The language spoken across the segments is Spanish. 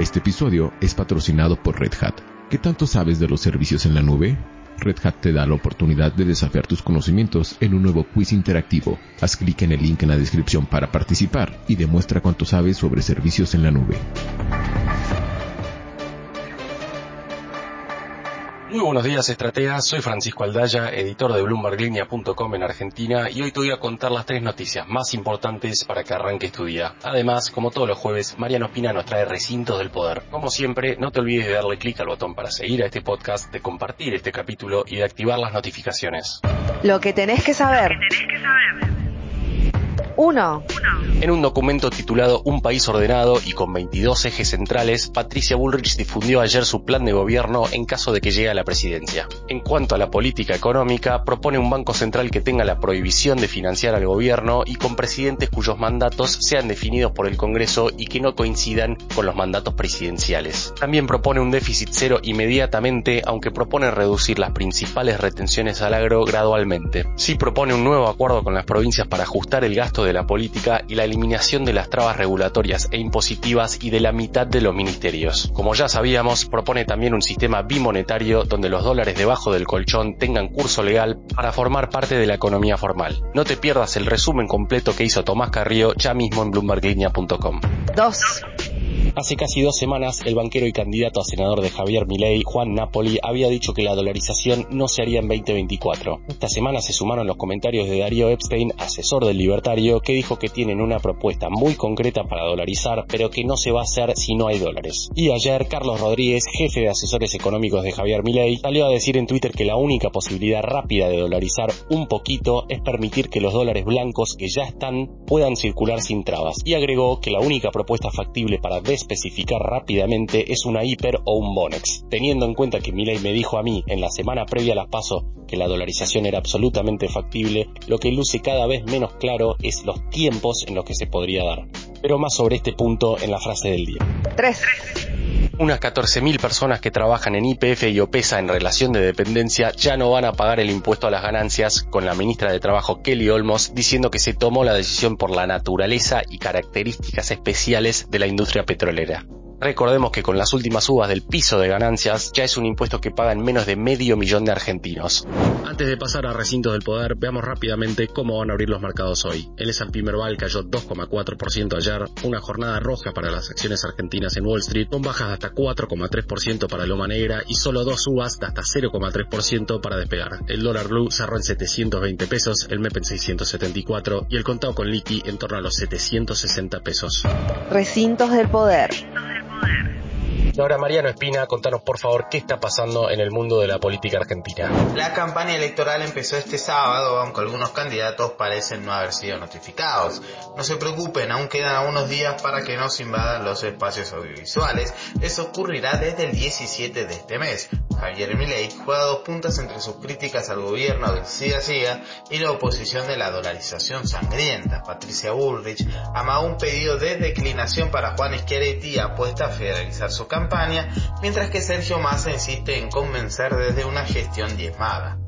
Este episodio es patrocinado por Red Hat. ¿Qué tanto sabes de los servicios en la nube? Red Hat te da la oportunidad de desafiar tus conocimientos en un nuevo quiz interactivo. Haz clic en el link en la descripción para participar y demuestra cuánto sabes sobre servicios en la nube. Muy buenos días, estrategas. Soy Francisco Aldaya, editor de BloombergLinea.com en Argentina y hoy te voy a contar las tres noticias más importantes para que arranques tu día. Además, como todos los jueves, Mariano Espina nos trae recintos del poder. Como siempre, no te olvides de darle clic al botón para seguir a este podcast, de compartir este capítulo y de activar las notificaciones. Lo que tenés que saber. 1. En un documento titulado Un país ordenado y con 22 ejes centrales, Patricia Bullrich difundió ayer su plan de gobierno en caso de que llegue a la presidencia. En cuanto a la política económica, propone un banco central que tenga la prohibición de financiar al gobierno y con presidentes cuyos mandatos sean definidos por el Congreso y que no coincidan con los mandatos presidenciales. También propone un déficit cero inmediatamente, aunque propone reducir las principales retenciones al agro gradualmente. Sí propone un nuevo acuerdo con las provincias para ajustar el gasto de de la política y la eliminación de las trabas regulatorias e impositivas y de la mitad de los ministerios. Como ya sabíamos, propone también un sistema bimonetario donde los dólares debajo del colchón tengan curso legal para formar parte de la economía formal. No te pierdas el resumen completo que hizo Tomás Carrillo ya mismo en bloomberglinea.com. 2. Hace casi dos semanas, el banquero y candidato a senador de Javier Milei, Juan Napoli, había dicho que la dolarización no se haría en 2024. Esta semana se sumaron los comentarios de Darío Epstein, asesor del libertario, que dijo que tienen una propuesta muy concreta para dolarizar, pero que no se va a hacer si no hay dólares. Y ayer, Carlos Rodríguez, jefe de asesores económicos de Javier Milei, salió a decir en Twitter que la única posibilidad rápida de dolarizar un poquito es permitir que los dólares blancos que ya están puedan circular sin trabas. Y agregó que la única propuesta factible para especificar rápidamente es una hiper o un bonex. Teniendo en cuenta que Milei me dijo a mí en la semana previa a las paso que la dolarización era absolutamente factible, lo que luce cada vez menos claro es los tiempos en los que se podría dar. Pero más sobre este punto en la frase del día. 3. Unas 14.000 personas que trabajan en IPF y OPESA en relación de dependencia ya no van a pagar el impuesto a las ganancias, con la ministra de Trabajo Kelly Olmos diciendo que se tomó la decisión por la naturaleza y características especiales de la industria petrolera. Recordemos que con las últimas subas del piso de ganancias ya es un impuesto que pagan menos de medio millón de argentinos. Antes de pasar a recintos del poder, veamos rápidamente cómo van a abrir los mercados hoy. El S&P Merval cayó 2,4% ayer, una jornada roja para las acciones argentinas en Wall Street, con bajas de hasta 4,3% para Loma Negra y solo dos subas de hasta 0,3% para despegar. El dólar blue cerró en 720 pesos, el MEP en 674 y el contado con liqui en torno a los 760 pesos. Recintos del poder. Ahora Mariano Espina, contanos por favor qué está pasando en el mundo de la política argentina. La campaña electoral empezó este sábado, aunque algunos candidatos parecen no haber sido notificados. No se preocupen, aún quedan unos días para que no se invadan los espacios audiovisuales. Eso ocurrirá desde el 17 de este mes. Javier Milei juega dos puntas entre sus críticas al gobierno del siga y la oposición de la dolarización sangrienta. Patricia Bullrich amagó un pedido de declinación para Juan Schiaretti apuesta a federalizar su campaña, mientras que Sergio Massa insiste en convencer desde una gestión diezmada.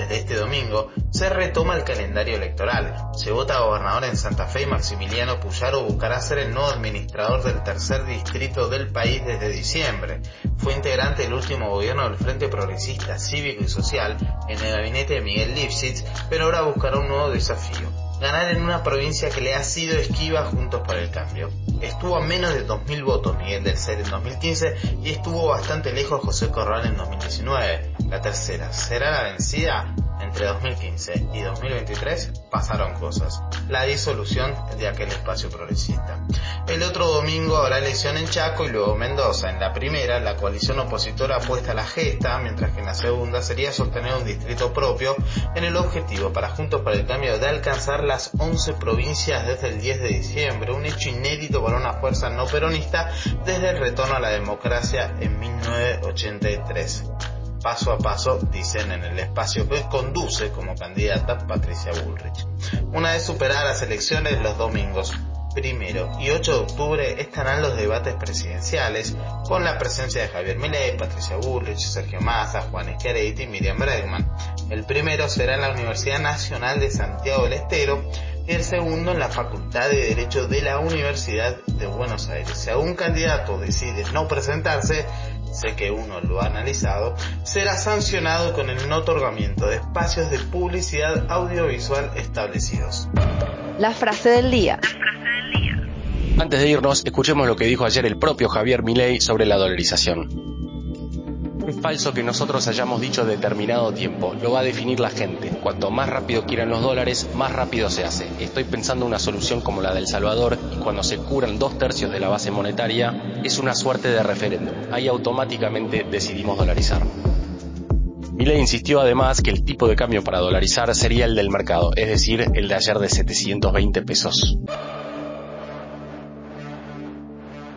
Desde este domingo se retoma el calendario electoral. Se vota gobernador en Santa Fe y Maximiliano Puyaro buscará ser el nuevo administrador del tercer distrito del país desde diciembre. Fue integrante del último gobierno del Frente Progresista Cívico y Social en el gabinete de Miguel Lipschitz, pero ahora buscará un nuevo desafío. Ganar en una provincia que le ha sido esquiva juntos por el cambio. Estuvo a menos de 2.000 votos Miguel del Cer en 2015 y estuvo bastante lejos José Corral en 2019. La tercera, ¿será la vencida? Entre 2015 y 2023 pasaron cosas. La disolución de aquel espacio progresista. El otro domingo habrá elección en Chaco y luego Mendoza. En la primera, la coalición opositora apuesta a la gesta, mientras que en la segunda sería sostener un distrito propio en el objetivo para Juntos para el Cambio de alcanzar las 11 provincias desde el 10 de diciembre, un hecho inédito para una fuerza no peronista desde el retorno a la democracia en 1983 paso a paso, dicen en el espacio que conduce como candidata Patricia Bullrich. Una vez superadas las elecciones los domingos primero y 8 de octubre estarán los debates presidenciales con la presencia de Javier Milei, Patricia Bullrich, Sergio Massa, Juan Schiaretti y Miriam Bregman. El primero será en la Universidad Nacional de Santiago del Estero y el segundo en la Facultad de Derecho de la Universidad de Buenos Aires. Si algún candidato decide no presentarse, sé que uno lo ha analizado, será sancionado con el no otorgamiento de espacios de publicidad audiovisual establecidos. La frase del día. Antes de irnos, escuchemos lo que dijo ayer el propio Javier Milei sobre la dolarización. Es falso que nosotros hayamos dicho determinado tiempo, lo va a definir la gente. Cuanto más rápido quieran los dólares, más rápido se hace. Estoy pensando una solución como la del Salvador y cuando se curan dos tercios de la base monetaria, es una suerte de referéndum. Ahí automáticamente decidimos dolarizar. Milei insistió además que el tipo de cambio para dolarizar sería el del mercado, es decir, el de ayer de 720 pesos.